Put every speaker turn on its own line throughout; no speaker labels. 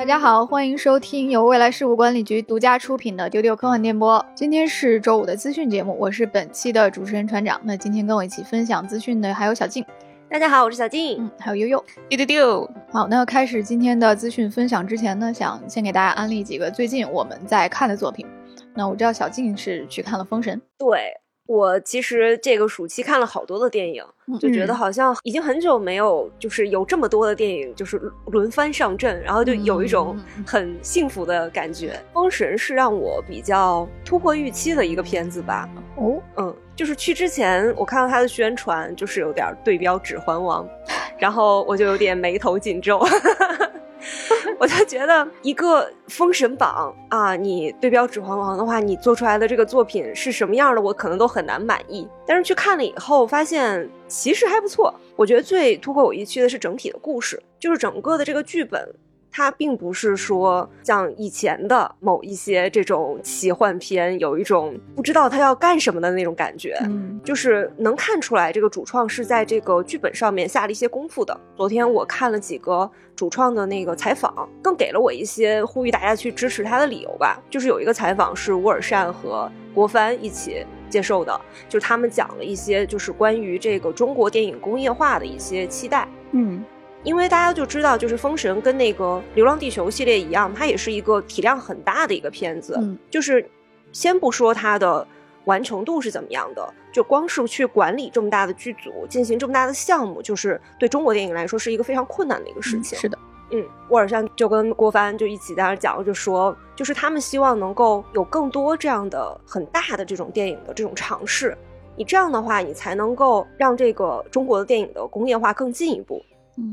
大家好，欢迎收听由未来事务管理局独家出品的《丢丢科幻电波》。今天是周五的资讯节目，我是本期的主持人船长。那今天跟我一起分享资讯的还有小静，
大家好，我是小静，
嗯，还有悠悠，
丢丢丢。
好，那开始今天的资讯分享之前呢，想先给大家安利几个最近我们在看的作品。那我知道小静是去看了《封神》，
对。我其实这个暑期看了好多的电影，就觉得好像已经很久没有就是有这么多的电影就是轮番上阵，然后就有一种很幸福的感觉。《封神》是让我比较突破预期的一个片子吧？
哦，
嗯，就是去之前我看到它的宣传，就是有点对标《指环王》，然后我就有点眉头紧皱。我就觉得一个封神榜啊，你对标指环王的话，你做出来的这个作品是什么样的，我可能都很难满意。但是去看了以后，发现其实还不错。我觉得最突破我预期的是整体的故事，就是整个的这个剧本。它并不是说像以前的某一些这种奇幻片，有一种不知道它要干什么的那种感觉，
嗯，
就是能看出来这个主创是在这个剧本上面下了一些功夫的。昨天我看了几个主创的那个采访，更给了我一些呼吁大家去支持他的理由吧。就是有一个采访是乌尔善和郭帆一起接受的，就是他们讲了一些就是关于这个中国电影工业化的一些期待，
嗯。
因为大家就知道，就是《封神》跟那个《流浪地球》系列一样，它也是一个体量很大的一个片子。
嗯，
就是先不说它的完成度是怎么样的，就光是去管理这么大的剧组，进行这么大的项目，就是对中国电影来说是一个非常困难的一个事情。
是的，
嗯，沃尔善就跟郭帆就一起在那讲，就说就是他们希望能够有更多这样的很大的这种电影的这种尝试。你这样的话，你才能够让这个中国的电影的工业化更进一步。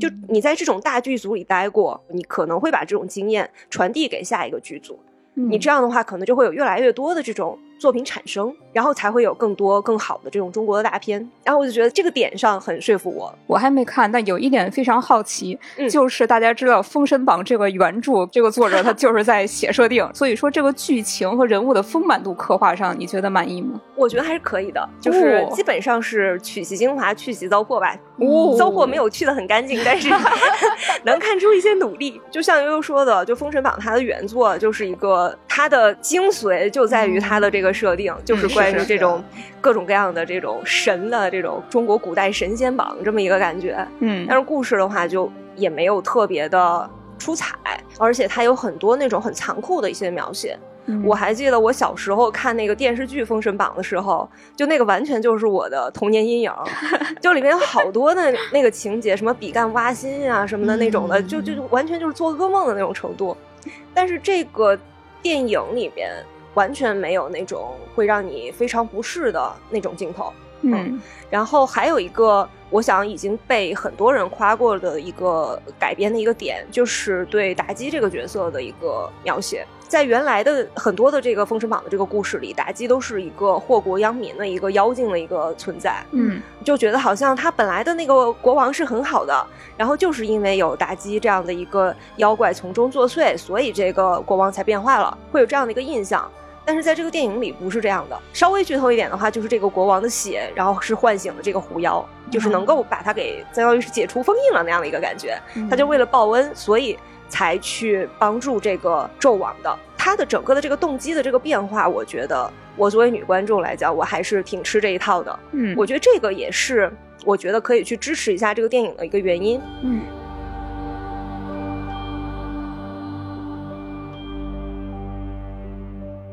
就你在这种大剧组里待过，你可能会把这种经验传递给下一个剧组。你这样的话，可能就会有越来越多的这种作品产生，然后才会有更多更好的这种中国的大片。然后我就觉得这个点上很说服我。
我还没看，但有一点非常好奇，就是大家知道《封神榜》这个原著，这个作者他 就是在写设定，所以说这个剧情和人物的丰满度刻画上，你觉得满意吗？
我觉得还是可以的，就是基本上是取其精华，去其糟粕吧。哦，糟粕没有去的很干净，但是 能看出一些努力。就像悠悠说的，就《封神榜》它的原作就是一个。它的精髓就在于它的这个设定，就是关于这种各种各样的这种神的这种中国古代神仙榜这么一个感觉。
嗯，
但是故事的话就也没有特别的出彩，而且它有很多那种很残酷的一些描写。我还记得我小时候看那个电视剧《封神榜》的时候，就那个完全就是我的童年阴影，就里面有好多的那个情节，什么比干挖心啊什么的那种的，就就完全就是做噩梦的那种程度。但是这个。电影里面完全没有那种会让你非常不适的那种镜头，
嗯，
然后还有一个，我想已经被很多人夸过的一个改编的一个点，就是对妲己这个角色的一个描写。在原来的很多的这个《封神榜》的这个故事里，妲己都是一个祸国殃民的一个妖精的一个存在。
嗯，
就觉得好像他本来的那个国王是很好的，然后就是因为有妲己这样的一个妖怪从中作祟，所以这个国王才变坏了，会有这样的一个印象。但是在这个电影里不是这样的。稍微剧透一点的话，就是这个国王的血，然后是唤醒了这个狐妖，就是能够把他给相当于是解除封印了那样的一个感觉。他就为了报恩，所以。才去帮助这个纣王的，他的整个的这个动机的这个变化，我觉得我作为女观众来讲，我还是挺吃这一套的。
嗯，
我觉得这个也是我觉得可以去支持一下这个电影的一个原因。
嗯。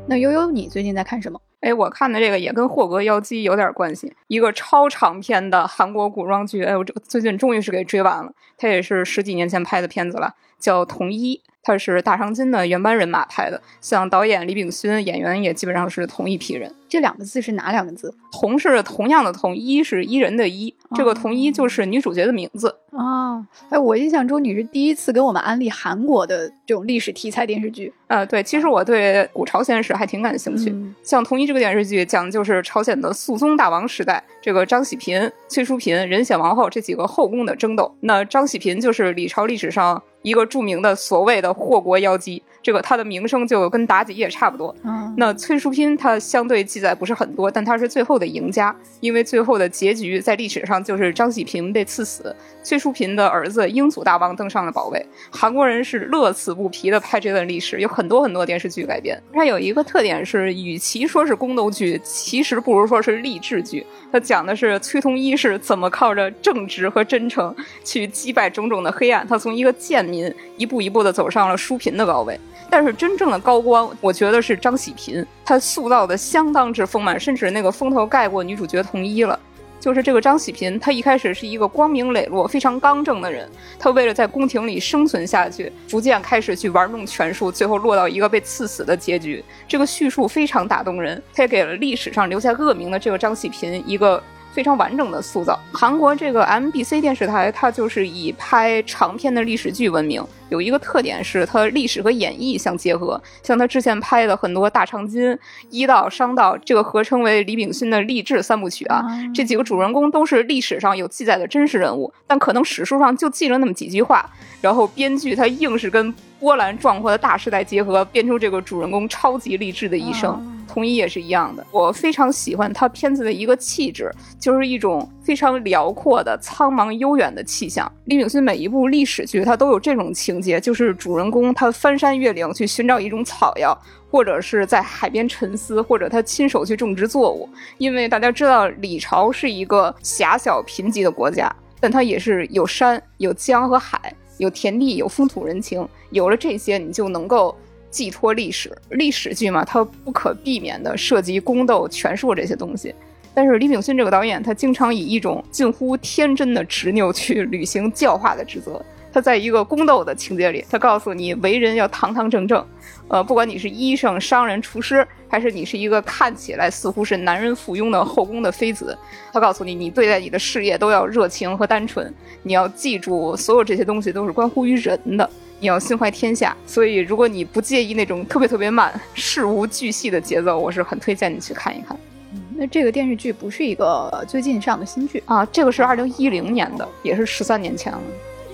那悠悠，你最近在看什么？
哎，我看的这个也跟霍格妖姬有点关系，一个超长篇的韩国古装剧。哎，我这最近终于是给追完了，它也是十几年前拍的片子了，叫《同一》。他是大长今的原班人马拍的，像导演李炳勋，演员也基本上是同一批人。
这两个字是哪两个字？
同是同样的同，一是伊人的伊，这个同一就是女主角的名字
啊。哎，我印象中你是第一次给我们安利韩国的这种历史题材电视剧。
呃，对，其实我对古朝鲜史还挺感兴趣。像同一这个电视剧，讲的就是朝鲜的肃宗大王时代，这个张喜嫔、崔淑嫔、仁显王后这几个后宫的争斗。那张喜嫔就是李朝历史上。一个著名的所谓的祸国妖姬。这个他的名声就跟妲己也差不多。
嗯，
那崔淑嫔她相对记载不是很多，但她是最后的赢家，因为最后的结局在历史上就是张喜平被赐死，崔淑嫔的儿子英祖大王登上了宝位。韩国人是乐此不疲的拍这段历史，有很多很多电视剧改编。它有一个特点是，与其说是宫斗剧，其实不如说是励志剧。它讲的是崔同一是怎么靠着正直和真诚去击败种种的黑暗，他从一个贱民一步一步的走上了淑嫔的高位。但是真正的高光，我觉得是张喜嫔，她塑造的相当之丰满，甚至那个风头盖过女主角同一了。就是这个张喜嫔，她一开始是一个光明磊落、非常刚正的人，她为了在宫廷里生存下去，逐渐开始去玩弄权术，最后落到一个被赐死的结局。这个叙述非常打动人，他也给了历史上留下恶名的这个张喜嫔一个。非常完整的塑造。韩国这个 MBC 电视台，它就是以拍长篇的历史剧闻名。有一个特点是，它历史和演绎相结合。像他之前拍的很多《大长今》《医道》《商道》，这个合称为李炳勋的励志三部曲啊。这几个主人公都是历史上有记载的真实人物，但可能史书上就记了那么几句话。然后编剧他硬是跟波澜壮阔的大时代结合，编出这个主人公超级励志的一生。同一也是一样的，我非常喜欢他片子的一个气质，就是一种非常辽阔的苍茫悠远的气象。李炳勋每一部历史剧，他都有这种情节，就是主人公他翻山越岭去寻找一种草药，或者是在海边沉思，或者他亲手去种植作物。因为大家知道，李朝是一个狭小贫瘠的国家，但它也是有山、有江和海，有田地、有风土人情。有了这些，你就能够。寄托历史，历史剧嘛，它不可避免的涉及宫斗、权术这些东西。但是李炳勋这个导演，他经常以一种近乎天真的执拗去履行教化的职责。他在一个宫斗的情节里，他告诉你为人要堂堂正正。呃，不管你是医生、商人、厨师，还是你是一个看起来似乎是男人附庸的后宫的妃子，他告诉你，你对待你的事业都要热情和单纯。你要记住，所有这些东西都是关乎于人的。你要心怀天下，所以如果你不介意那种特别特别慢、事无巨细的节奏，我是很推荐你去看一看。
嗯，那这个电视剧不是一个最近上的新剧
啊，这个是二零一零年的，也是十三年前了。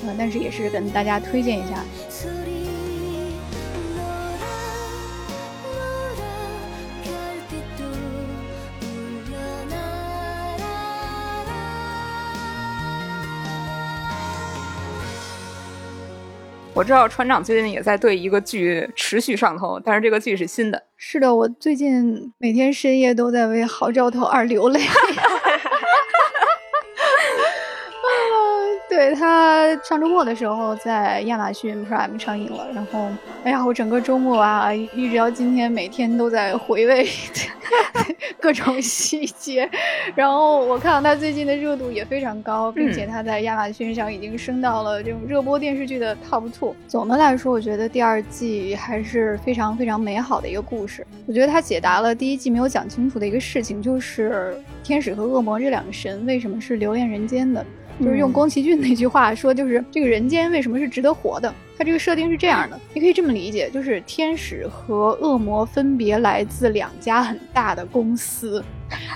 嗯，但是也是跟大家推荐一下。
我知道船长最近也在对一个剧持续上头，但是这个剧是新的。
是的，我最近每天深夜都在为《好兆头二》流泪。对他上周末的时候在亚马逊 Prime 上映了，然后，哎呀，我整个周末啊，一直到今天，每天都在回味 各种细节。然后我看到他最近的热度也非常高，并且他在亚马逊上已经升到了这种热播电视剧的 Top Two。总的来说，我觉得第二季还是非常非常美好的一个故事。我觉得他解答了第一季没有讲清楚的一个事情，就是天使和恶魔这两个神为什么是留恋人间的。就是用宫崎骏那句话说，就是这个人间为什么是值得活的？它这个设定是这样的，你可以这么理解，就是天使和恶魔分别来自两家很大的公司，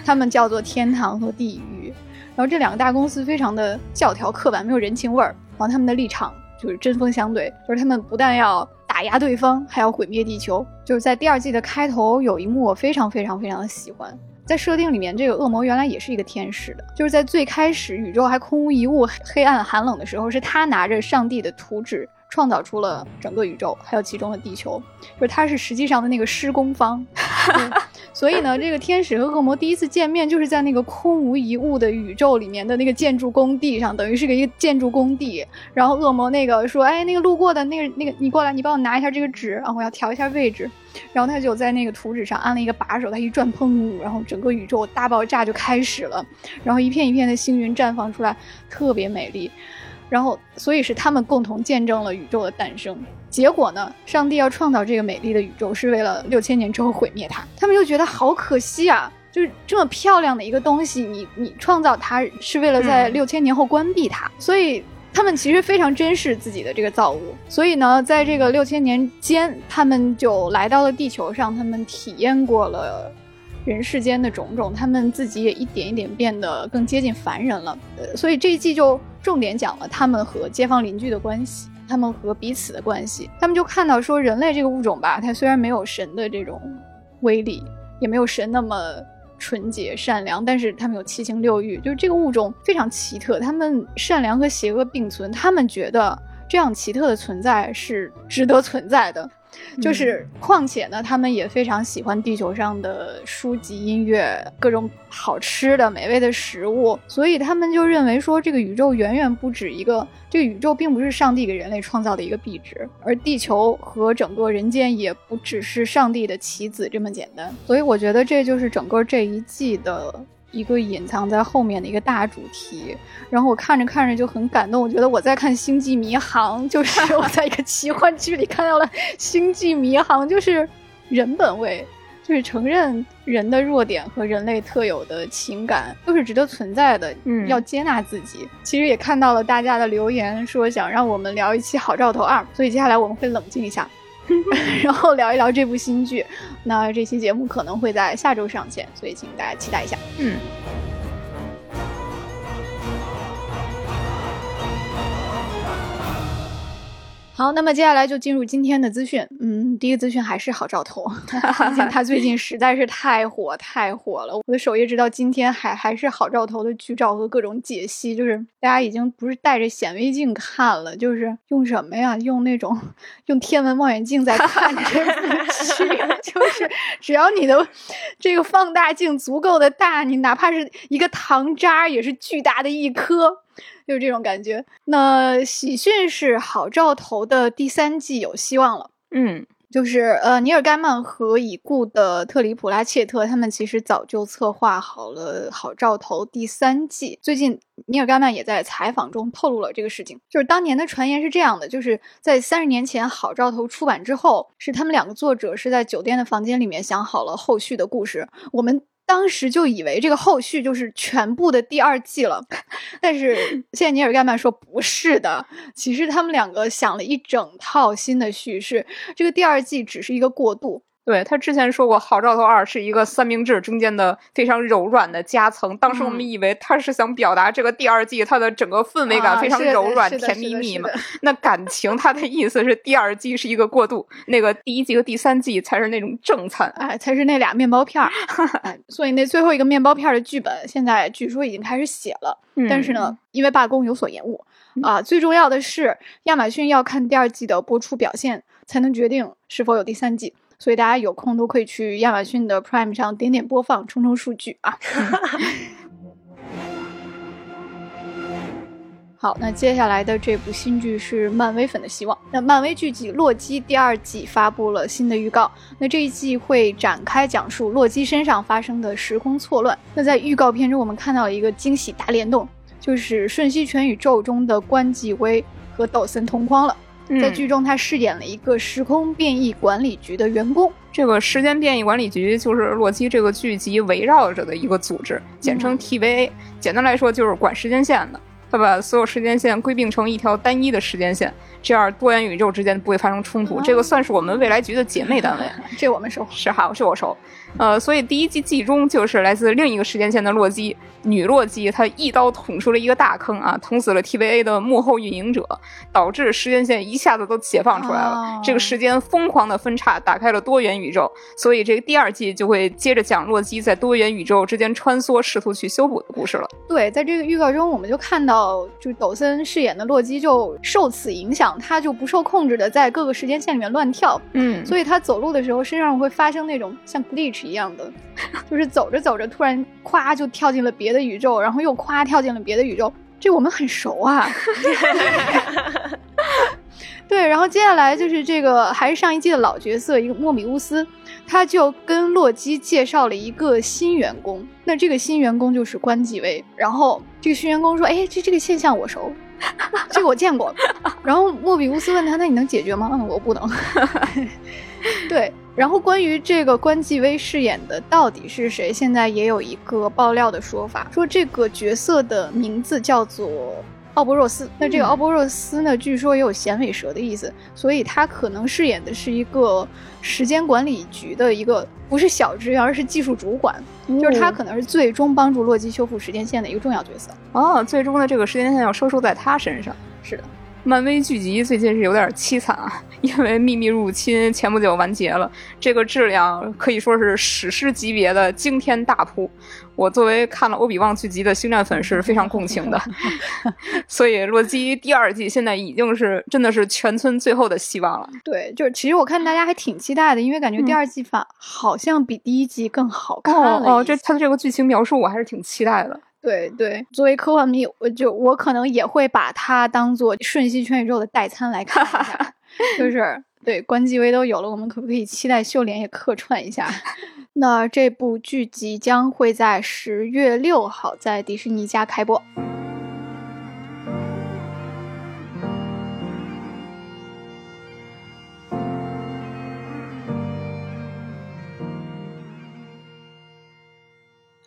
他们叫做天堂和地狱。然后这两个大公司非常的教条刻板，没有人情味儿。然后他们的立场就是针锋相对，就是他们不但要打压对方，还要毁灭地球。就是在第二季的开头有一幕，我非常非常非常的喜欢。在设定里面，这个恶魔原来也是一个天使的，就是在最开始宇宙还空无一物、黑暗寒冷的时候，是他拿着上帝的图纸创造出了整个宇宙，还有其中的地球，就是他是实际上的那个施工方。所以呢，这个天使和恶魔第一次见面就是在那个空无一物的宇宙里面的那个建筑工地上，等于是个一个建筑工地。然后恶魔那个说：“哎，那个路过的那个那个，你过来，你帮我拿一下这个纸，然后我要调一下位置。”然后他就在那个图纸上安了一个把手，他一转，砰！然后整个宇宙大爆炸就开始了，然后一片一片的星云绽放出来，特别美丽。然后，所以是他们共同见证了宇宙的诞生。结果呢？上帝要创造这个美丽的宇宙，是为了六千年之后毁灭它。他们就觉得好可惜啊！就是这么漂亮的一个东西，你你创造它是为了在六千年后关闭它。所以他们其实非常珍视自己的这个造物。所以呢，在这个六千年间，他们就来到了地球上，他们体验过了。人世间的种种，他们自己也一点一点变得更接近凡人了。呃，所以这一季就重点讲了他们和街坊邻居的关系，他们和彼此的关系。他们就看到说，人类这个物种吧，它虽然没有神的这种威力，也没有神那么纯洁善良，但是他们有七情六欲，就是这个物种非常奇特。他们善良和邪恶并存，他们觉得这样奇特的存在是值得存在的。就是，况且呢，他们也非常喜欢地球上的书籍、音乐、各种好吃的、美味的食物，所以他们就认为说，这个宇宙远远不止一个，这个宇宙并不是上帝给人类创造的一个壁纸，而地球和整个人间也不只是上帝的棋子这么简单。所以我觉得这就是整个这一季的。一个隐藏在后面的一个大主题，然后我看着看着就很感动，我觉得我在看《星际迷航》，就是我在一个奇幻剧里看到了《星际迷航》，就是人本位，就是承认人的弱点和人类特有的情感都是值得存在的，
嗯
要接纳自己。其实也看到了大家的留言，说想让我们聊一期《好兆头二》，所以接下来我们会冷静一下。然后聊一聊这部新剧，那这期节目可能会在下周上线，所以请大家期待一下。
嗯。
好，那么接下来就进入今天的资讯。嗯，第一个资讯还是郝兆头，他最近实在是太火太火了。我的首页直到今天还还是郝兆头的剧照和各种解析，就是大家已经不是带着显微镜看了，就是用什么呀？用那种用天文望远镜在看这部剧，就是只要你的这个放大镜足够的大，你哪怕是一个糖渣也是巨大的一颗。就是这种感觉。那喜讯是好兆头的第三季有希望了。
嗯
就是呃，尼尔盖曼和已故的特里普拉切特，他们其实早就策划好了《好兆头》第三季。最近，尼尔盖曼也在采访中透露了这个事情。就是当年的传言是这样的：就是在三十年前《好兆头》出版之后，是他们两个作者是在酒店的房间里面想好了后续的故事。我们当时就以为这个后续就是全部的第二季了，但是 现在尼尔盖曼说不是的，其实他们两个想了一整套新的叙事，这个第二季只是一个过渡。
对他之前说过，《好兆头二》是一个三明治中间的非常柔软的夹层。当时我们以为他是想表达这个第二季它的整个氛围感非常柔软、甜蜜蜜嘛。那感情他的意思是第二季是一个过渡，那个第一季和第三季才是那种正餐。
哎，才是那俩面包片儿，哎，所以那最后一个面包片儿的剧本现在据说已经开始写了，但是呢，因为罢工有所延误啊。最重要的是，亚马逊要看第二季的播出表现，才能决定是否有第三季。所以大家有空都可以去亚马逊的 Prime 上点点播放，冲冲数据啊。好，那接下来的这部新剧是漫威粉的希望。那漫威剧集《洛基》第二季发布了新的预告。那这一季会展开讲述洛基身上发生的时空错乱。那在预告片中，我们看到一个惊喜大联动，就是瞬息全宇宙中的关继威和抖森同框了。在
嗯
剧中，他饰演了一个时空变异管理局的员工。
这个时间变异管理局就是洛基这个剧集围绕着的一个组织，简称
嗯
TVA。简单来说就是管时间线的。他把所有时间线归并成一条单一的时间线，这样多元宇宙之间不会发生冲突。
哦
这个算是我们未来局的姐妹单位。
这我们熟。
是哈，是我熟。呃，所以第一季季中就是来自另一个时间线的洛基，女洛基，她一刀捅出了一个大坑啊，捅死了 TVA 的幕后运营者，导致时间线一下子都解放出来了。
哦
这个时间疯狂的分叉，打开了多元宇宙，所以这个第二季就会接着讲洛基在多元宇宙之间穿梭，试图去修补的故事了。
对，在这个预告中，我们就看到，就抖森饰演的洛基就受此影响，他就不受控制的在各个时间线里面乱跳，
嗯
所以他走路的时候身上会发生那种像 glitch 一样的，就是走着走着突然咵就跳进了别的宇宙，然后又咵跳进了别的宇宙，这我们很熟啊。对，然后接下来就是这个还是上一季的老角色，一个莫比乌斯，他就跟洛基介绍了一个新员工。那这个新员工就是关继威。然后这个新员工说：“哎，这这个现象我熟，这个我见过。”然后莫比乌斯问他：“那你能解决吗？”嗯，我不能。对，然后关于这个关继威饰演的到底是谁，现在也有一个爆料的说法，说这个角色的名字叫做奥伯若斯。那这个奥伯若斯呢，据说也有衔尾蛇的意思，所以他可能饰演的是一个时间管理局的一个不是小职员，而是技术主管，就是他可能是最终帮助洛基修复时间线的一个重要角色。
哦，最终的这个时间线要收束在他身上。
是的。
漫威剧集最近是有点凄惨啊，因为《秘密入侵》前不久完结了，这个质量可以说是史诗级别的惊天大扑。我作为看了欧比旺剧集的星战粉是非常共情的，所以洛基第二季现在已经是真的是全村最后的希望了。
对，就是其实我看大家还挺期待的，因为感觉第二季反好像比第一季更好看
了。哦，这它的这个剧情描述我还是挺期待的。
对对，作为科幻迷，我就我可能也会把它当做瞬息全宇宙的代餐来看一下。就是对关继威都有了，我们可不可以期待秀莲也客串一下？那这部剧集将会在十月六号在迪士尼家开播。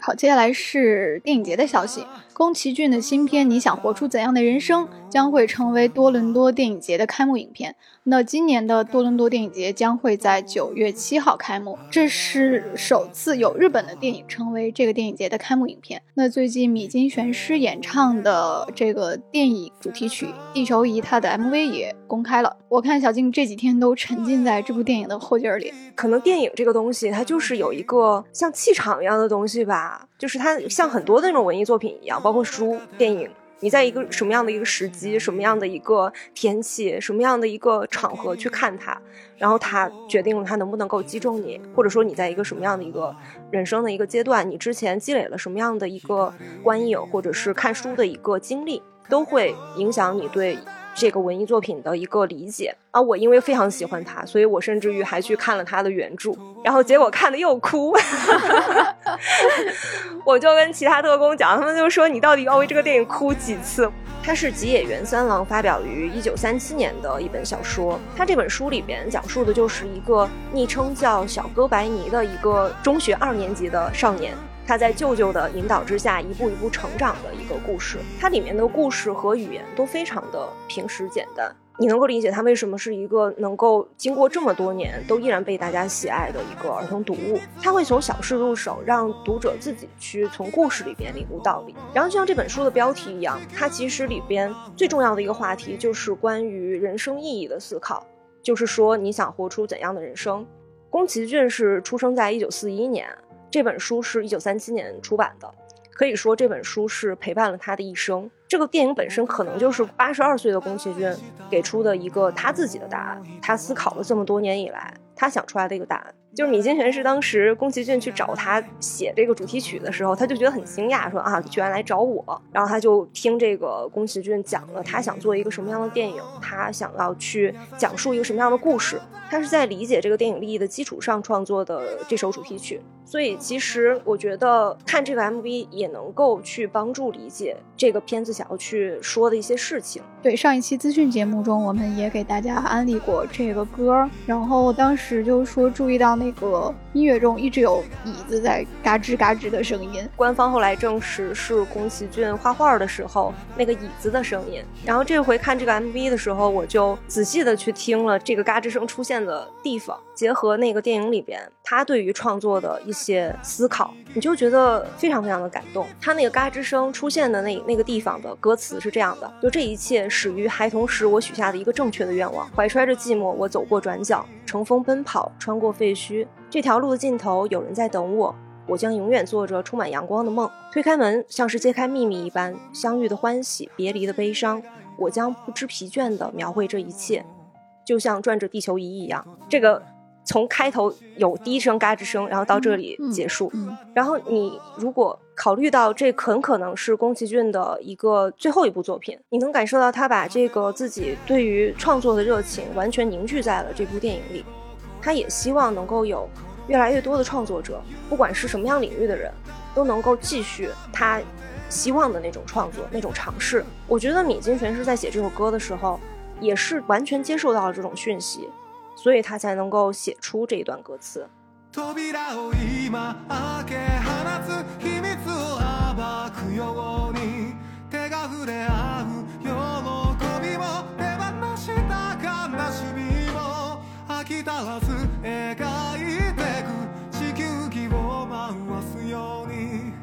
好，接下来是电影节的消息。宫崎骏的新片《你想活出怎样的人生》将会成为多伦多电影节的开幕影片。那今年的多伦多电影节将会在九月七号开幕，这是首次有日本的电影成为这个电影节的开幕影片。那最近米津玄师演唱的这个电影主题曲《地球仪》，它的 MV 也公开了。我看小静这几天都沉浸在这部电影的后劲儿里。
可能电影这个东西，它就是有一个像气场一样的东西吧，就是它像很多那种文艺作品一样，包括书、电影。你在一个什么样的一个时机、什么样的一个天气、什么样的一个场合去看它，然后它决定了它能不能够击中你，或者说你在一个什么样的一个人生的一个阶段，你之前积累了什么样的一个观影或者是看书的一个经历，都会影响你对。这个文艺作品的一个理解啊，我因为非常喜欢他，所以我甚至于还去看了他的原著，然后结果看的又哭，我就跟其他特工讲，他们就说你到底要为这个电影哭几次？它是吉野源三郎发表于一九三七年的一本小说，他这本书里边讲述的就是一个昵称叫小哥白尼的一个中学二年级的少年。他在舅舅的引导之下，一步一步成长的一个故事。它里面的故事和语言都非常的平实简单，你能够理解它为什么是一个能够经过这么多年都依然被大家喜爱的一个儿童读物。它会从小事入手，让读者自己去从故事里边领悟道理。然后就像这本书的标题一样，它其实里边最重要的一个话题就是关于人生意义的思考，就是说你想活出怎样的人生。宫崎骏是出生在一九四一年。这本书是一九三七年出版的，可以说这本书是陪伴了他的一生。这个电影本身可能就是八十二岁的宫崎骏给出的一个他自己的答案，他思考了这么多年以来，他想出来的一个答案。就是米津玄师当时宫崎骏去找他写这个主题曲的时候，他就觉得很惊讶，说啊，居然来找我。然后他就听这个宫崎骏讲了他想做一个什么样的电影，他想要去讲述一个什么样的故事。他是在理解这个电影利益的基础上创作的这首主题曲。所以其实我觉得看这个 MV 也能够去帮助理解这个片子想要去说的一些事情。
对，上一期资讯节目中，我们也给大家安利过这个歌，然后当时就说注意到。那个音乐中一直有椅子在嘎吱嘎吱的声音，
官方后来证实是宫崎骏画画的时候那个椅子的声音。然后这回看这个 MV 的时候，我就仔细的去听了这个嘎吱声出现的地方，结合那个电影里边他对于创作的一些思考，你就觉得非常非常的感动。他那个嘎吱声出现的那那个地方的歌词是这样的：就这一切始于孩童时我许下的一个正确的愿望，怀揣着寂寞我走过转角。乘风奔跑，穿过废墟，这条路的尽头有人在等我。我将永远做着充满阳光的梦。推开门，像是揭开秘密一般，相遇的欢喜，别离的悲伤。我将不知疲倦地描绘这一切，就像转着地球仪一样。这个从开头有第一声嘎吱声，然后到这里结束。然后你如果考虑到这很可能是宫崎骏的一个最后一部作品，你能感受到他把这个自己对于创作的热情完全凝聚在了这部电影里。他也希望能够有越来越多的创作者不管是什么样领域的人都能够继续他希望的那种创作那种尝试。我觉得米津玄师在写这首歌的时候也是完全接受到了这种讯息所以他才能够写出这一段歌词。手が触れ合う
足らず描いてく地球儀を回すように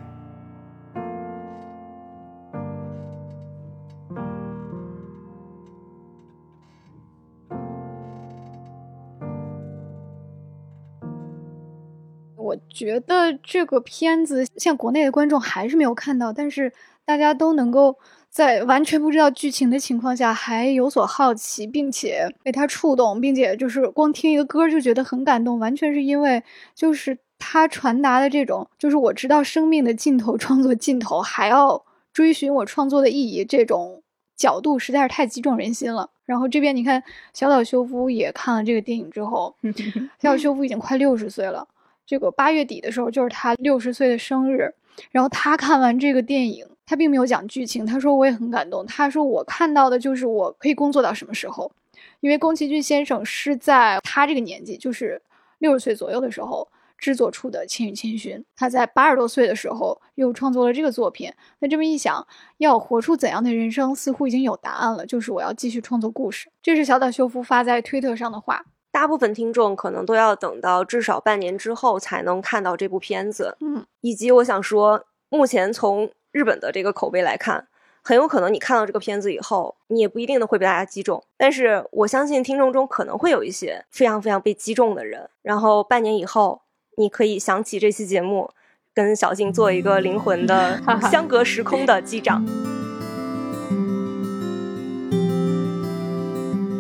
我觉得这个片子像国内的观众还是没有看到，但是大家都能够 在完全不知道剧情的情况下还有所好奇，并且被他触动，并且就是光听一个歌就觉得很感动，完全是因为就是他传达的这种，就是我知道生命的尽头，创作尽头还要追寻我创作的意义，这种角度实在是太击中人心了。然后这边你看，小岛秀夫也看了这个电影之后，小岛秀夫已经快六十岁了。这个八月底的时候，就是他六十岁的生日。然后他看完这个电影，他并没有讲剧情，他说我也很感动。他说我看到的就是我可以工作到什么时候，因为宫崎骏先生是在他这个年纪，就是六十岁左右的时候制作出的《千与千寻》，他在八十多岁的时候又创作了这个作品。那这么一想，要活出怎样的人生，似乎已经有答案了，就是我要继续创作故事。这是小岛秀夫发在推特上的话。
大部分听众可能都要等到至少半年之后才能看到这部片子，
嗯，
以及我想说，目前从日本的这个口碑来看，很有可能你看到这个片子以后，你也不一定的会被大家击中。但是我相信听众中可能会有一些非常非常被击中的人，然后半年以后，你可以想起这期节目，跟小静做一个灵魂的相隔时空的击掌。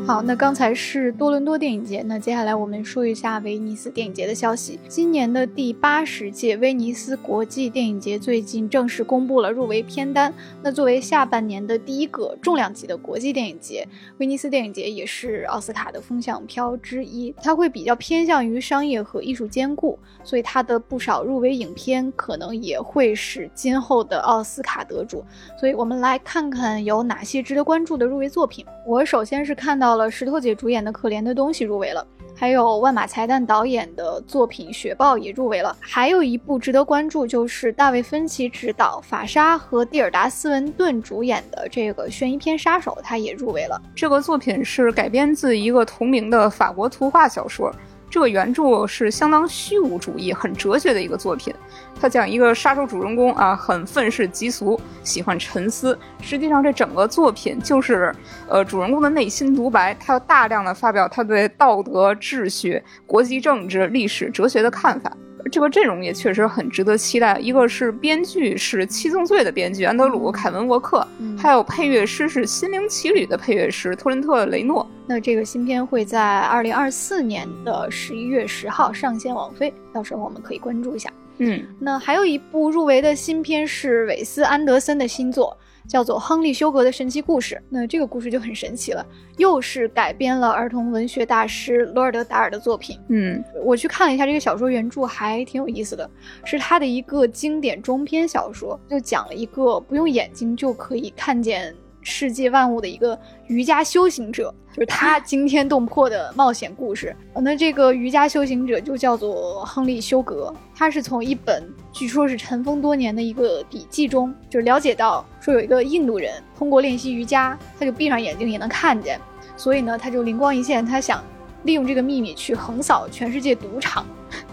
好，那刚才是多伦多电影节，那接下来我们说一下威尼斯电影节的消息。今年的第八十届威尼斯国际电影节最近正式公布了入围片单。那作为下半年的第一个重量级的国际电影节，威尼斯电影节也是奥斯卡的风向标之一。它会比较偏向于商业和艺术兼顾，所以它的不少入围影片可能也会是今后的奥斯卡得主。所以我们来看看有哪些值得关注的入围作品。我首先是看到。了石头姐主演的《可怜的东西》入围了，还有万马才旦导演的作品《雪豹》也入围了。还有一部值得关注，就是大卫芬奇执导、法莎和蒂尔达斯文顿主演的这个悬疑片《杀手》，他也入围了。
这个作品是改编自一个同名的法国图画小说。这个原著是相当虚无主义、很哲学的一个作品。他讲一个杀手主人公啊，很愤世嫉俗，喜欢沉思。实际上，这整个作品就是，呃，主人公的内心独白。他要大量的发表他对道德、秩序、国际政治、历史、哲学的看法。这个阵容也确实很值得期待。一个是编剧是《七宗罪》的编剧安德鲁·凯文沃克，还有配乐师是《心灵奇旅》的配乐师托伦特·雷诺。
那这个新片会在二零二四年的十一月十号上线网飞，到时候我们可以关注一下。
嗯，
那还有一部入围的新片是韦斯·安德森的新作。叫做《亨利·休格的神奇故事》，那这个故事就很神奇了，又是改编了儿童文学大师罗尔德·达尔的作品。
嗯，
我去看了一下这个小说原著，还挺有意思的，是他的一个经典中篇小说，就讲了一个不用眼睛就可以看见。世界万物的一个瑜伽修行者，就是他 惊天动魄的冒险故事。那这个瑜伽修行者就叫做亨利·休格，他是从一本据说是尘封多年的一个笔记中，就了解到说有一个印度人通过练习瑜伽，他就闭上眼睛也能看见，所以呢，他就灵光一现，他想利用这个秘密去横扫全世界赌场，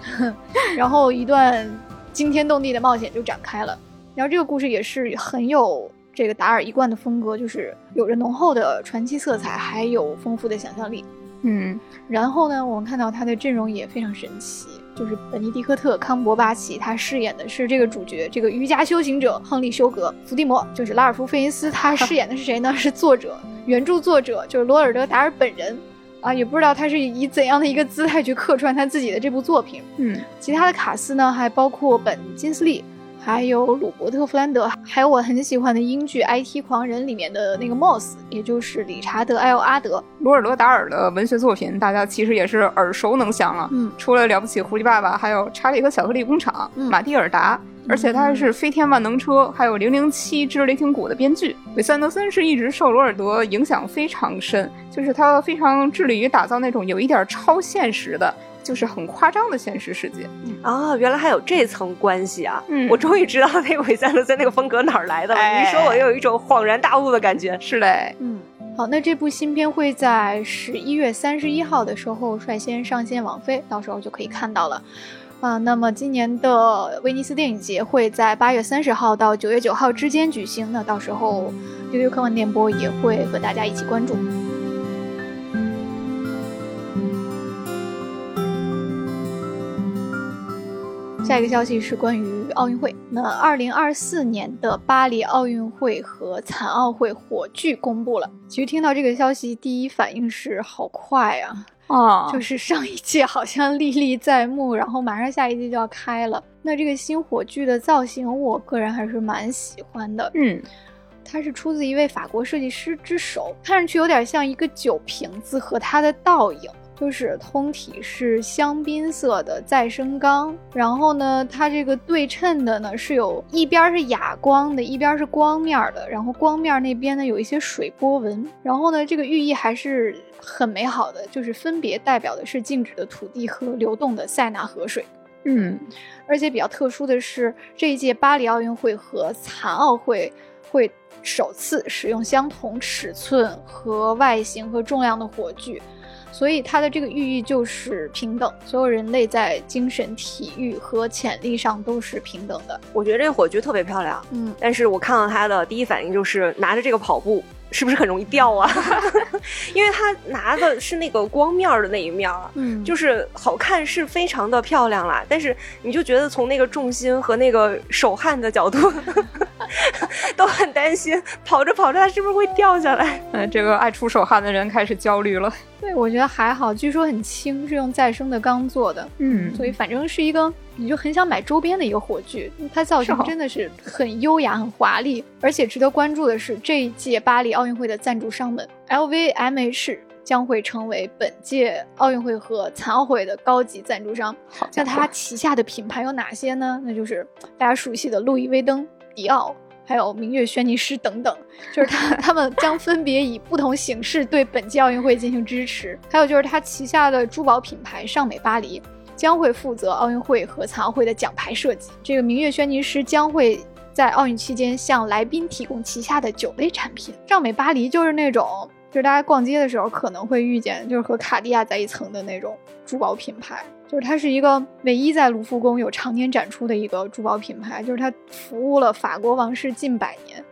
然后一段惊天动地的冒险就展开了。然后这个故事也是很有。这个达尔一贯的风格就是有着浓厚的传奇色彩，还有丰富的想象力。
嗯，
然后呢，我们看到他的阵容也非常神奇，就是本尼迪克特·康伯巴奇，他饰演的是这个主角，这个瑜伽修行者亨利·休格。伏地魔就是拉尔夫·费因斯，他饰演的是谁呢？是作者，原著作者就是罗尔德·达尔本人。啊，也不知道他是以怎样的一个姿态去客串他自己的这部作品。
嗯，
其他的卡斯呢，还包括本·金斯利。还有鲁伯特·弗兰德，还有我很喜欢的英剧《IT 狂人》里面的那个 Moss，也就是理查德·艾欧阿德。
罗尔德·达尔的文学作品，大家其实也是耳熟能详了。
嗯，
除了《了不起狐狸爸爸》，还有《查理和巧克力工厂》、
嗯、
马蒂尔达，而且他还是《飞天万能车》还有《零零七之雷霆谷》的编剧。韦斯·安德森是一直受罗尔德影响非常深，就是他非常致力于打造那种有一点超现实的。就是很夸张的现实世界
啊！原来还有这层关系啊！
嗯，
我终于知道那个韦斯安德森那个风格哪儿来的了。你一说，我又有一种恍然大悟的感觉。
是嘞，
嗯，好，那这部新片会在十一月三十一号的时候率先上线网飞，到时候就可以看到了。啊，那么今年的威尼斯电影节会在八月三十号到九月九号之间举行，那到时候丢丢科幻电波也会和大家一起关注。下一个消息是关于奥运会。那二零二四年的巴黎奥运会和残奥会火炬公布了。其实听到这个消息，第一反应是好快啊！
啊，
就是上一届好像历历在目，然后马上下一届就要开了。那这个新火炬的造型，我个人还是蛮喜欢的。
嗯，
它是出自一位法国设计师之手，看上去有点像一个酒瓶子和它的倒影。就是通体是香槟色的再生钢，然后呢，它这个对称的呢是有一边是哑光的，一边是光面的，然后光面那边呢有一些水波纹，然后呢，这个寓意还是很美好的，就是分别代表的是静止的土地和流动的塞纳河水。
嗯，
而且比较特殊的是，这一届巴黎奥运会和残奥会会首次使用相同尺寸和外形和重量的火炬。所以它的这个寓意就是平等，所有人类在精神、体育和潜力上都是平等的。
我觉得这个火炬特别漂亮，
嗯，
但是我看到它的第一反应就是拿着这个跑步是不是很容易掉啊？因为它拿的是那个光面儿的那一面儿，
嗯
就是好看是非常的漂亮啦，但是你就觉得从那个重心和那个手汗的角度，都很担心跑着跑着它是不是会掉下来。
呃，这个爱出手汗的人开始焦虑了。
对，我觉得还好，据说很轻，是用再生的钢做的，
嗯
所以反正是一个你就很想买周边的一个火炬。它造型真的是很优雅、很华丽，而且值得关注的是，这一届巴黎奥运会的赞助商们，LVMH 将会成为本届奥运会和残奥会的高级赞助商。
好
那它旗下的品牌有哪些呢？那就是大家熟悉的路易威登、迪奥，还有明月轩尼诗等等。就是它，他们将分别以不同形式对本届奥运会进行支持。还有就是它旗下的珠宝品牌尚美巴黎将会负责奥运会和残奥会的奖牌设计。这个明月轩尼诗将会。在奥运期间，向来宾提供旗下的酒类产品。尚美巴黎就是那种，就是大家逛街的时候可能会遇见，就是和卡地亚在一层的那种珠宝品牌。就是它是一个唯一在卢浮宫有常年展出的一个珠宝品牌，就是它服务了法国王室近百年，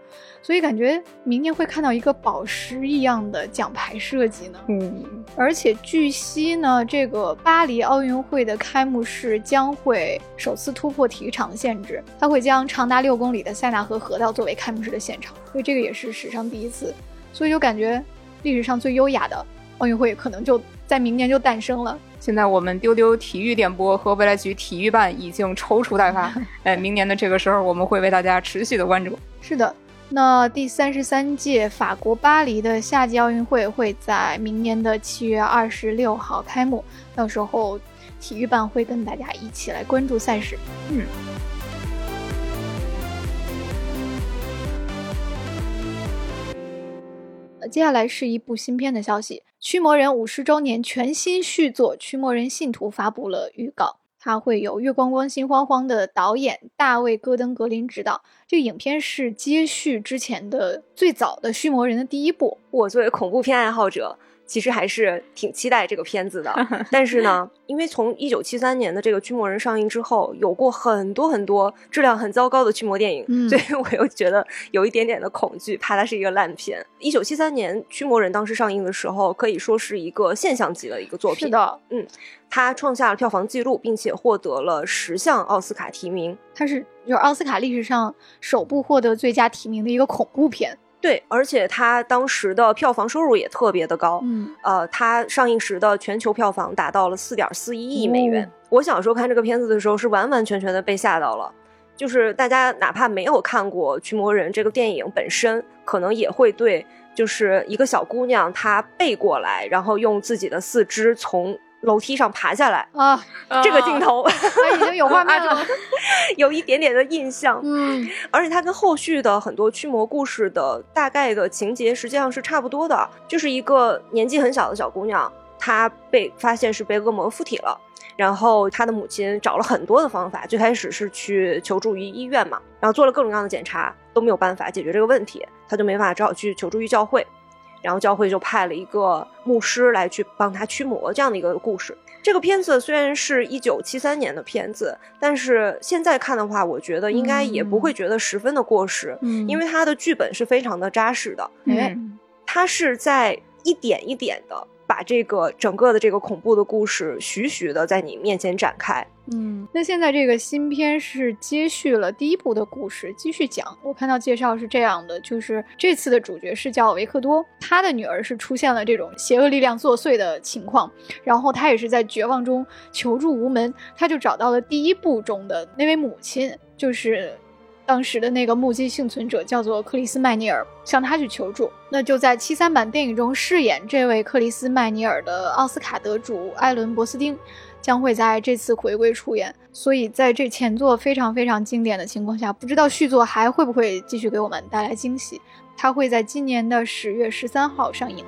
所以感觉明年会看到一个宝石一样的奖牌设计呢。
嗯，
而且据悉呢，这个巴黎奥运会的开幕式将会首次突破体育场的限制，它会将长达六公里的塞纳河河道作为开幕式的现场，所以这个也是史上第一次，所以就感觉历史上最优雅的奥运会可能就在明年就诞生了。
现在我们丢丢体育点播和未来局体育办已经踌躇待发，哎，明年的这个时候我们会为大家持续的关注。
是的，那第三十三届法国巴黎的夏季奥运会会在明年的七月二十六号开幕，到时候体育办会跟大家一起来关注赛事。
嗯。
接下来是一部新片的消息，《驱魔人》五十周年全新续作《驱魔人信徒》发布了预告。它会有月光光心慌慌的导演大卫·戈登·格林执导。这个影片是接续之前的最早的《驱魔人》的第一部。
我作为恐怖片爱好者，其实还是挺期待这个片子的。但是呢，因为从一九七三年的这个《驱魔人》上映之后，有过很多很多质量很糟糕的驱魔电影，
嗯
所以我又觉得有一点点的恐惧，怕它是一个烂片。一九七三年《驱魔人》当时上映的时候，可以说是一个现象级的一个作品。
是，的，嗯
它创下了票房纪录，并且获得了十项奥斯卡提名。
它是就是奥斯卡历史上首部获得最佳提名的一个恐怖片。
对，而且它当时的票房收入也特别的高。
嗯，
呃，它上映时的全球票房达到了四点四一亿美元。
哦
我小时候看这个片子的时候，是完完全全的被吓到了。就是大家哪怕没有看过《驱魔人》这个电影本身，可能也会对，就是一个小姑娘她背过来，然后用自己的四肢从楼梯上爬下来，
啊，
这个镜头
它已经有画面了。
有一点点的印象。
嗯，
而且它跟后续的很多驱魔故事的大概的情节实际上是差不多的，就是一个年纪很小的小姑娘，她被发现是被恶魔附体了。然后她的母亲找了很多的方法，最开始是去求助于医院嘛，然后做了各种各样的检查都没有办法解决这个问题，她就没办法，只好去求助于教会。然后教会就派了一个牧师来去帮他驱魔这样的一个故事。这个片子虽然是一九七三年的片子，但是现在看的话，我觉得应该也不会觉得十分的过时，
嗯
因为它的剧本是非常的扎实的。
哎
嗯
它是在一点一点的把这个整个的这个恐怖的故事徐徐的在你面前展开。
嗯，那现在这个新片是接续了第一部的故事，继续讲。我看到介绍是这样的，就是这次的主角是叫维克多，他的女儿是出现了这种邪恶力量作祟的情况，然后他也是在绝望中求助无门，他就找到了第一部中的那位母亲，就是。当时的那个目击幸存者叫做克里斯麦尼尔，向他去求助。那就在七三版电影中饰演这位克里斯麦尼尔的奥斯卡得主艾伦·博斯丁，将会在这次回归出演。所以在这前作非常非常经典的情况下，不知道续作还会不会继续给我们带来惊喜。它会在今年的十月十三号上映。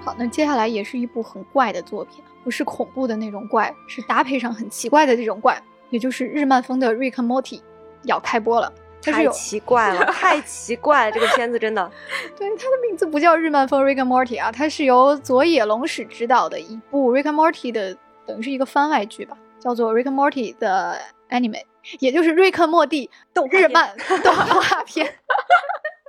好，那接下来也是一部很怪的作品，不是恐怖的那种怪，是搭配上很奇怪的这种怪，也就是日漫风的《瑞克莫蒂》要开播了。它是
太奇怪了，太奇怪了！这个片子真的，
对，它的名字不叫日漫风《Rick and Morty》啊，它是由佐野龙史执导的一部《Rick and Morty》的，等于是一个番外剧吧，叫做《Rick and Morty》的 anime，也就是《瑞克莫蒂》
动
日漫 动画片。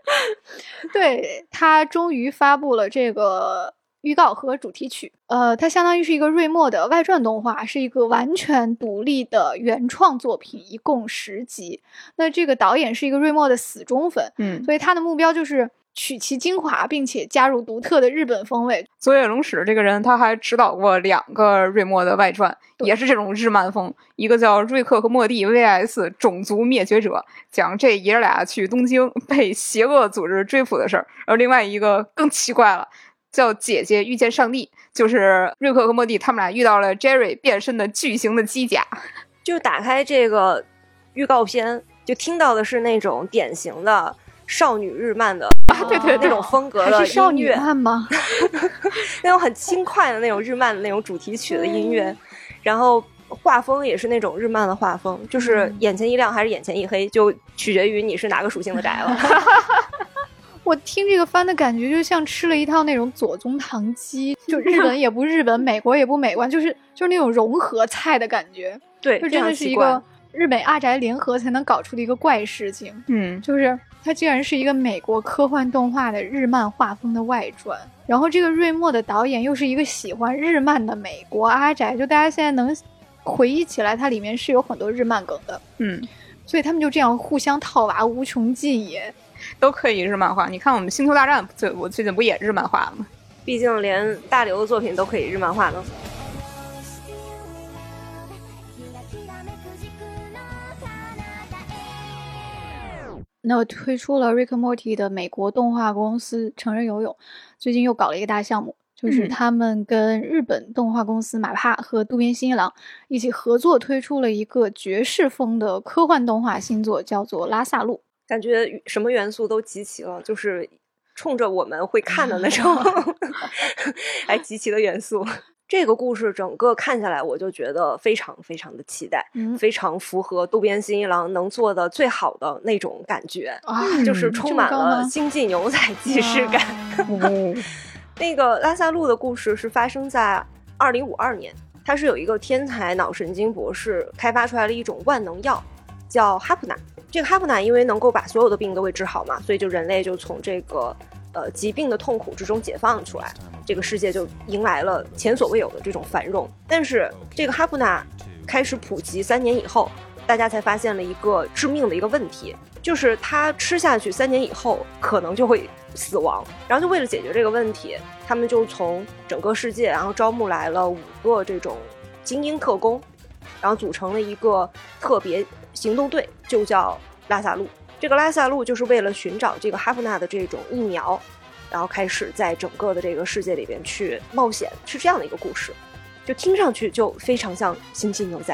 对，它终于发布了这个预告和主题曲。呃，它相当于是一个瑞墨的外传动画，是一个完全独立的原创作品，一共十集。那这个导演是一个瑞墨的死忠粉，
嗯，
所以他的目标就是取其精华，并且加入独特的日本风味。
佐野龙史这个人，他还指导过两个瑞墨的外传，也是这种日漫风。一个叫《瑞克和莫蒂 VS 种族灭绝者》，讲这爷儿俩去东京 被邪恶组织追捕的事儿；而另外一个更奇怪了，叫《姐姐遇见上帝》，就是瑞克和莫蒂他们俩遇到了 Jerry 变身的巨型的机甲。
就打开这个预告片，就听到的是那种典型的少女日漫的
对对对
那种风格
还
的
是少女？
那种很轻快的那种日漫的那种主题曲的音乐，然后画风也是那种日漫的画风，就是眼前一亮还是眼前一黑，就取决于你是哪个属性的宅了。
我听这个番的感觉，就像吃了一套那种左宗棠鸡，就日 本也不日本，美国也不美国，就是就是那种融合菜的感觉，
对，
就真的是一个日美阿宅联合才能搞出的一个怪事情。
嗯，
就是它竟然是一个美国科幻动画的日漫画风的外传，然后这个瑞墨的导演又是一个喜欢日漫的美国阿宅，就大家现在能回忆起来，它里面是有很多日漫梗的，
嗯，
所以他们就这样互相套娃，无穷尽也。
都可以日漫画。你看我们《星球大战》最我最近不也日漫画了吗？
毕竟连大刘的作品都可以日漫画呢。
那我推出了《Rick and Morty》的美国动画公司成人游泳，最近又搞了一个大项目，就是
嗯
他们跟日本动画公司马帕和渡边新一郎一起合作推出了一个爵士风的科幻动画新作，叫做《拉萨路》。
感觉什么元素都集齐了，就是冲着我们会看的那种，哎，集齐的元素。这个故事整个看下来，我就觉得非常非常的期待，
嗯
非常符合渡边新一郎能做的最好的那种感觉，
啊，
就是
嗯
充满了星际牛仔既视感。
嗯，
那个拉萨路的故事是发生在二零五二年，它是有一个天才脑神经博士开发出来了一种万能药，叫哈普纳。这个哈普纳因为能够把所有的病都给治好嘛，所以就人类就从这个呃疾病的痛苦之中解放出来，这个世界就迎来了前所未有的这种繁荣。但是这个哈普纳开始普及三年以后，大家才发现了一个致命的一个问题，就是它吃下去三年以后可能就会死亡。然后就为了解决这个问题，他们就从整个世界然后招募来了五个这种精英特工，然后组成了一个特别行动队，就叫拉萨路。这个拉萨路就是为了寻找这个哈夫纳的这种疫苗，然后开始在整个的这个世界里边去冒险，是这样的一个故事。就听上去就非常像《星际牛仔》，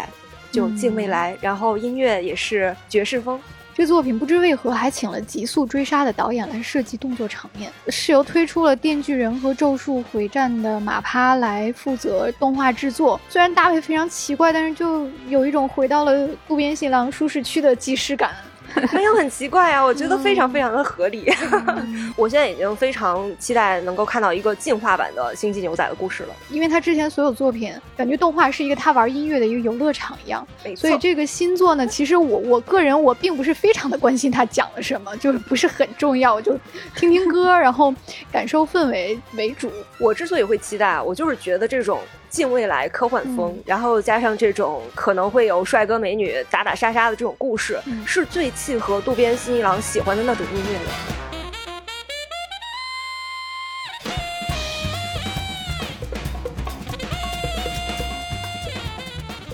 就近未来，然后音乐也是爵士风，
这作品不知为何还请了《极速追杀》的导演来设计动作场面，是由推出了《电锯人》和《咒术回战》的马趴来负责动画制作。虽然搭配非常奇怪，但是就有一种回到了渡边信郎舒适区的既视感。
没有很奇怪啊，我觉得非常非常的合理。
嗯
我现在已经非常期待能够看到一个进化版的《星际牛仔》的故事了。
因为他之前所有作品，感觉动画是一个他玩音乐的一个游乐场一样，
没错
所以这个新作呢，其实我我个人我并不是非常的关心他讲了什么，就是不是很重要，我就听听歌，然后感受氛围为主。
我之所以会期待，我就是觉得这种近未来科幻风，然后加上这种可能会有帅哥美女打打杀杀的这种故事，
嗯
是最契合渡边新一郎喜欢的那种音乐的。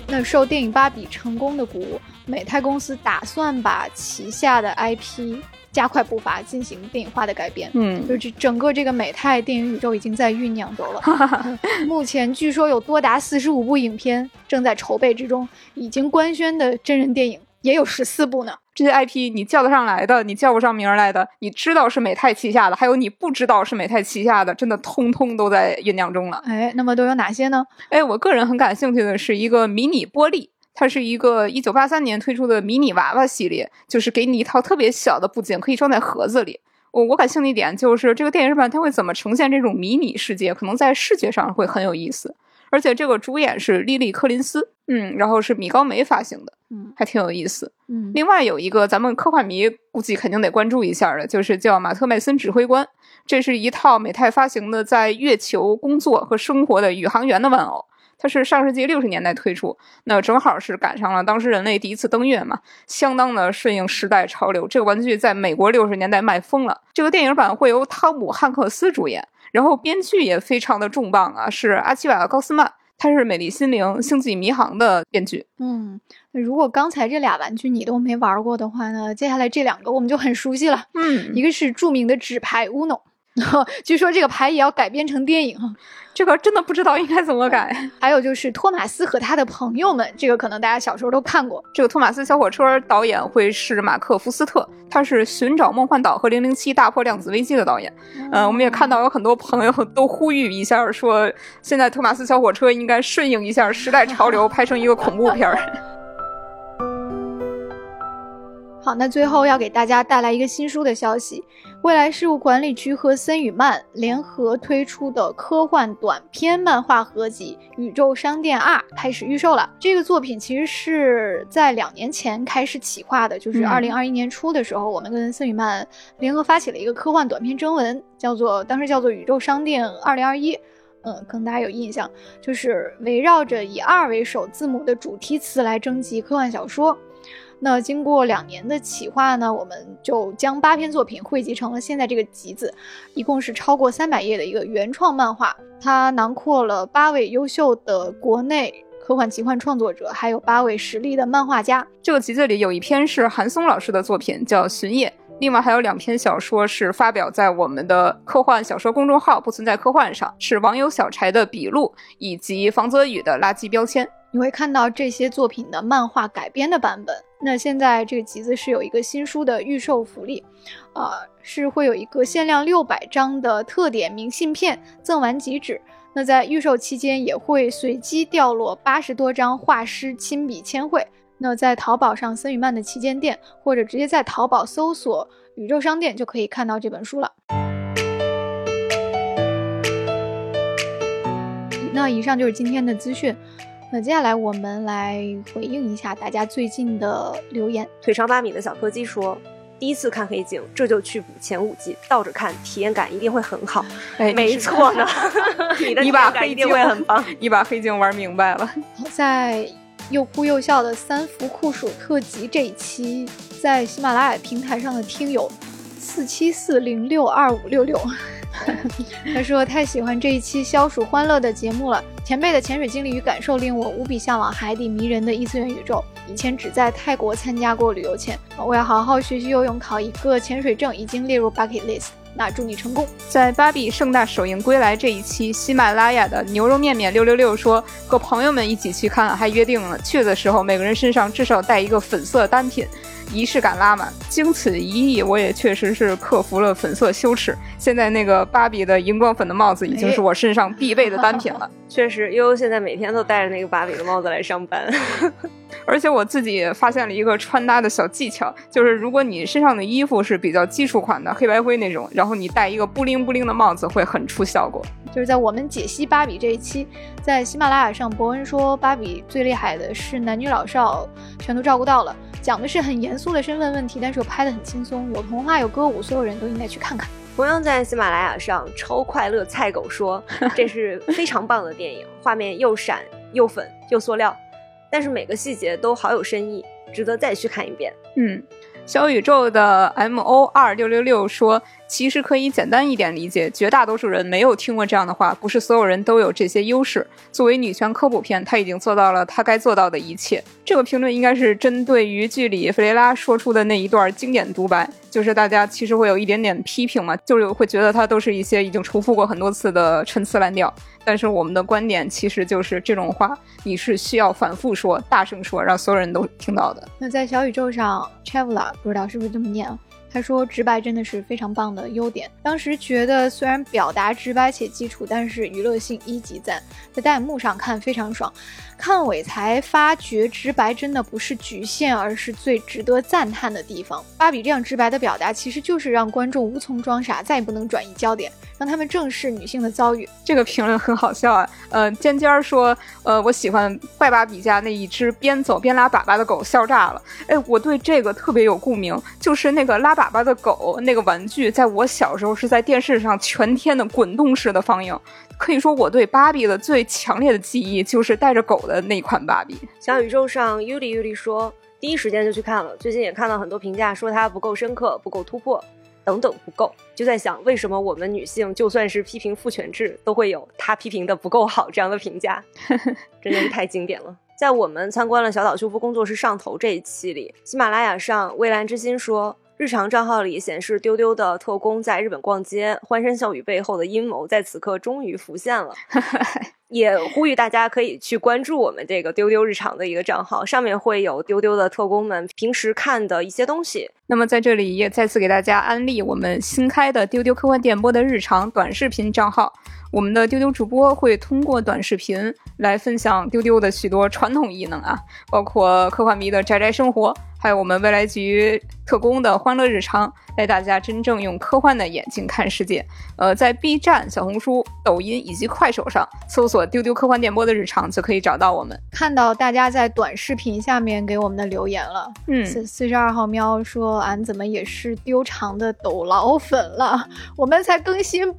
那受电影《芭比》成功的鼓舞，美泰公司打算把旗下的 IP 加快步伐进行电影化的改编。
嗯，
就这整个这个美泰电影宇宙已经在酝酿中了，目前据说有多达四十五部影片正在筹备之中，已经官宣的真人电影也有十四部呢。
这些 IP 你叫得上来的，你叫不上名儿来的，你知道是美泰旗下的，还有你不知道是美泰旗下的，真的通通都在酝酿中了。
哎，那么都有哪些呢？
哎，我个人很感兴趣的是一个迷你玻璃，它是一个一九八三年推出的迷你娃娃系列，就是给你一套特别小的部件，可以装在盒子里。我我感兴趣一点就是这个电影版它会怎么呈现这种迷你世界，可能在视觉上会很有意思。而且这个主演是莉莉·柯林斯，嗯，然后是米高梅发行的，
嗯
还挺有意思。
嗯，
另外有一个咱们科幻迷估计肯定得关注一下的，就是叫马特麦森指挥官。这是一套美泰发行的在月球工作和生活的宇航员的玩偶。它是上世纪六十年代推出，那正好是赶上了当时人类第一次登月嘛，相当的顺应时代潮流。这个玩具在美国六十年代卖疯了。这个电影版会由汤姆汉克斯主演，然后编剧也非常的重磅啊，是阿奇瓦高斯曼，他是《美丽心灵》《星际迷航》的编剧。
嗯，那如果刚才这俩玩具你都没玩过的话呢，接下来这两个我们就很熟悉了。
嗯
一个是著名的纸牌 Uno，据说这个牌也要改编成电影哈。
这个真的不知道应该怎么改。
还有就是托马斯和他的朋友们，这个可能大家小时候都看过。
这个托马斯小火车导演会是马克·福斯特，他是《寻找梦幻岛》和《零零七大破量子危机》的导演。嗯、我们也看到有很多朋友都呼吁一下，说现在托马斯小火车应该顺应一下时代潮流，拍成一个恐怖片儿。
好，那最后要给大家带来一个新书的消息，未来事务管理局和森宇漫联合推出的科幻短篇漫画合集《宇宙商店二》开始预售了。这个作品其实是在两年前开始企划的，就是
嗯
二零二一年初的时候，我们跟森宇漫联合发起了一个科幻短篇征文，叫做当时叫做《宇宙商店二零二一》。嗯，可能大家有印象，就是围绕着以二为首字母的主题词来征集科幻小说。那经过两年的企划呢，我们就将八篇作品汇集成了现在这个集子，一共是超过三百页的一个原创漫画。它囊括了八位优秀的国内科幻奇幻创作者，还有八位实力的漫画家。
这个集子里有一篇是韩松老师的作品，叫《巡夜》。另外还有两篇小说是发表在我们的科幻小说公众号“不存在科幻”上，是网友小柴的笔录以及房泽宇的垃圾标签。
你会看到这些作品的漫画改编的版本。那现在这个集子是有一个新书的预售福利，呃，是会有一个限量六百张的特点明信片赠完即止。那在预售期间也会随机掉落八十多张画师亲笔签绘。那在淘宝上森宇漫的旗舰店，或者直接在淘宝搜索“宇宙商店”就可以看到这本书了。那以上就是今天的资讯。那接下来我们来回应一下大家最近的留言。
腿长八米的小柯基说。第一次看黑镜，这就去补前五季，倒着看，体验感一定会很好。
哎，
没错呢，你的体
你把
验感一定会很棒。
你把黑镜玩明白了。
好在又哭又笑的三伏酷暑特辑这一期，在喜马拉雅平台上的听友四七四零六二五六六，他说太喜欢这一期消暑欢乐的节目了。前辈的潜水经历与感受令我无比向往海底迷人的异次元宇宙。以前只在泰国参加过旅游潜，我要好好学习游泳，考一个潜水证，已经列入 bucket list。那祝你成功。
在芭比盛大首映归来这一期，喜马拉雅的牛肉面面六六六说，和朋友们一起去看，还约定了去的时候每个人身上至少带一个粉色单品。仪式感拉满，经此一役，我也确实是克服了粉色羞耻。现在那个芭比的荧光粉的帽子已经是我身上必备的单品了。
确实，悠悠现在每天都戴着那个芭比的帽子来上班。
而且我自己发现了一个穿搭的小技巧，就是如果你身上的衣服是比较基础款的黑白灰那种，然后你戴一个布灵布灵的帽子，会很出效果。
就是在我们解析芭比这一期，在喜马拉雅上，伯恩说芭比最厉害的是男女老少全都照顾到了。讲的是很严肃的身份问题，但是又拍的很轻松，有童话有歌舞，所有人都应该去看看。
同样在喜马拉雅上，超快乐菜狗说这是非常棒的电影，画面又闪又粉又塑料，但是每个细节都好有深意，值得再去看一遍。
嗯，小宇宙的 M O 二六六六说。其实可以简单一点理解，绝大多数人没有听过这样的话，不是所有人都有这些优势。作为女权科普片，他已经做到了他该做到的一切。这个评论应该是针对于剧里弗雷拉说出的那一段经典独白，就是大家其实会有一点点批评嘛，就是会觉得他都是一些已经重复过很多次的陈词滥调。但是我们的观点其实就是这种话，你是需要反复说、大声说，让所有人都听到的。
那在小宇宙上 c h e v l a 不知道是不是这么念？他说：“直白真的是非常棒的优点。当时觉得虽然表达直白且基础，但是娱乐性一级赞，在弹幕上看非常爽。看尾才发觉，直白真的不是局限，而是最值得赞叹的地方。芭比这样直白的表达，其实就是让观众无从装傻，再也不能转移焦点。”让他们正视女性的遭遇。
这个评论很好笑啊！呃，尖尖说，呃，我喜欢坏芭比家那一只边走边拉粑粑的狗，笑炸了。哎，我对这个特别有共鸣，就是那个拉粑粑的狗那个玩具，在我小时候是在电视上全天的滚动式的放映。可以说，我对芭比的最强烈的记忆就是带着狗的那款芭比。
小宇宙上尤里尤里说，第一时间就去看了，最近也看到很多评价说它不够深刻，不够突破。等等不够，就在想为什么我们女性就算是批评父权制，都会有他批评的不够好这样的评价，真的是太经典了。在我们参观了小岛修复工作室上头这一期里，喜马拉雅上蔚蓝之心说，日常账号里显示丢丢的特工在日本逛街，欢声笑语背后的阴谋在此刻终于浮现了。也呼吁大家可以去关注我们这个丢丢日常的一个账号，上面会有丢丢的特工们平时看的一些东西。
那么在这里也再次给大家安利我们新开的丢丢科幻电波的日常短视频账号。我们的丢丢主播会通过短视频来分享丢丢的许多传统异能啊，包括科幻迷的宅宅生活。还有我们未来局特工的欢乐日常，带大家真正用科幻的眼睛看世界。呃，在 B 站、小红书、抖音以及快手上搜索“丢丢科幻电波”的日常，就可以找到我们。
看到大家在短视频下面给我们的留言了。
嗯，
四四十二号喵说：“俺怎么也是丢长的抖老粉了？我们才更新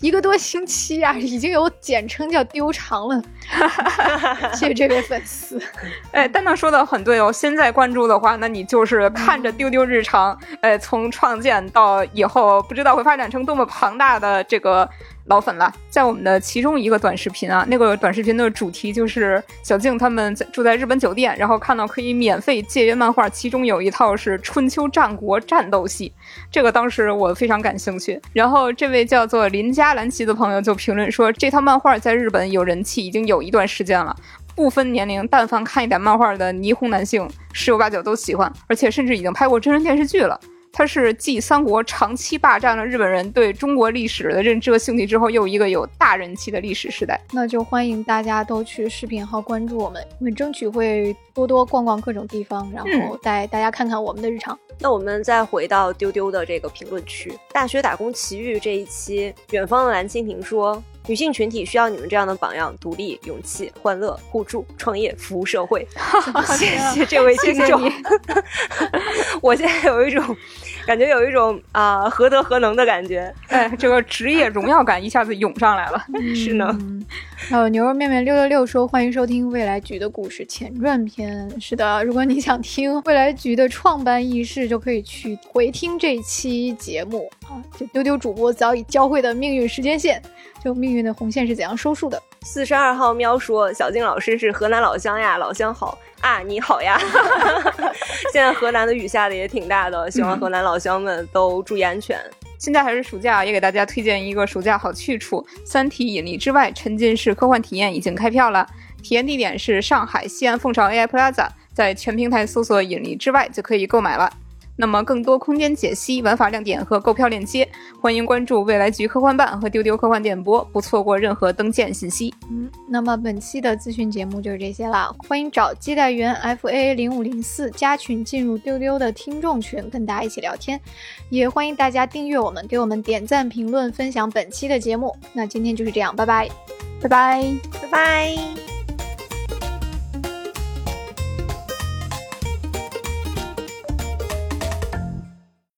一个多星期啊，已经有简称叫丢长了。谢谢这位粉丝。
哎，蛋蛋说的很对哦，现在关注的话。那你就是看着丢丢日常，呃，从创建到以后，不知道会发展成多么庞大的这个老粉了。在我们的其中一个短视频啊，那个短视频的主题就是小静他们在住在日本酒店，然后看到可以免费借阅漫画，其中有一套是春秋战国战斗系，这个当时我非常感兴趣。然后这位叫做林佳兰奇的朋友就评论说，这套漫画在日本有人气已经有一段时间了。不分年龄，但凡看一点漫画的霓虹男性，十有八九都喜欢，而且甚至已经拍过真人电视剧了。它是继三国长期霸占了日本人对中国历史的认知和兴趣之后，又一个有大人气的历史时代。
那就欢迎大家都去视频号关注我们，我们争取会多多逛逛各种地方，然后带大家看看我们的日常。
那我们再回到丢丢的这个评论区，大学打工奇遇这一期，远方的蓝蜻蜓说。女性群体需要你们这样的榜样：独立、勇气、欢乐、互助、创业、服务社会。谢谢这位听众。我现在有一种感觉，有一种啊，何德何能的感觉。
哎，这个职业荣耀感一下子涌上来了。
是呢。
还有牛肉面面六六六说：“欢迎收听未来局的故事前传篇。”是的，如果你想听未来局的创办轶事，就可以去回听这期节目啊。就丢丢主播早已教会的命运时间线。就命运的红线是怎样收束的？
四十二号喵说：“小静老师是河南老乡呀，老乡好啊，你好呀。”现在河南的雨下的也挺大的，希望河南老乡们都注意安全。
现在还是暑假，也给大家推荐一个暑假好去处——《三体：引力之外》沉浸式科幻体验已经开票了。体验地点是上海西安凤巢 AI Plaza，在全平台搜索“引力之外”就可以购买了。那么，更多空间解析、玩法亮点和购票链接，欢迎关注未来局科幻办和丢丢科幻电波，不错过任何登舰信息。
嗯，那么本期的资讯节目就是这些啦，欢迎找接待员 FA 零五零四加群进入丢丢的听众群，跟大家一起聊天，也欢迎大家订阅我们，给我们点赞、评论、分享本期的节目。那今天就是这样，拜拜，
拜拜。
拜拜。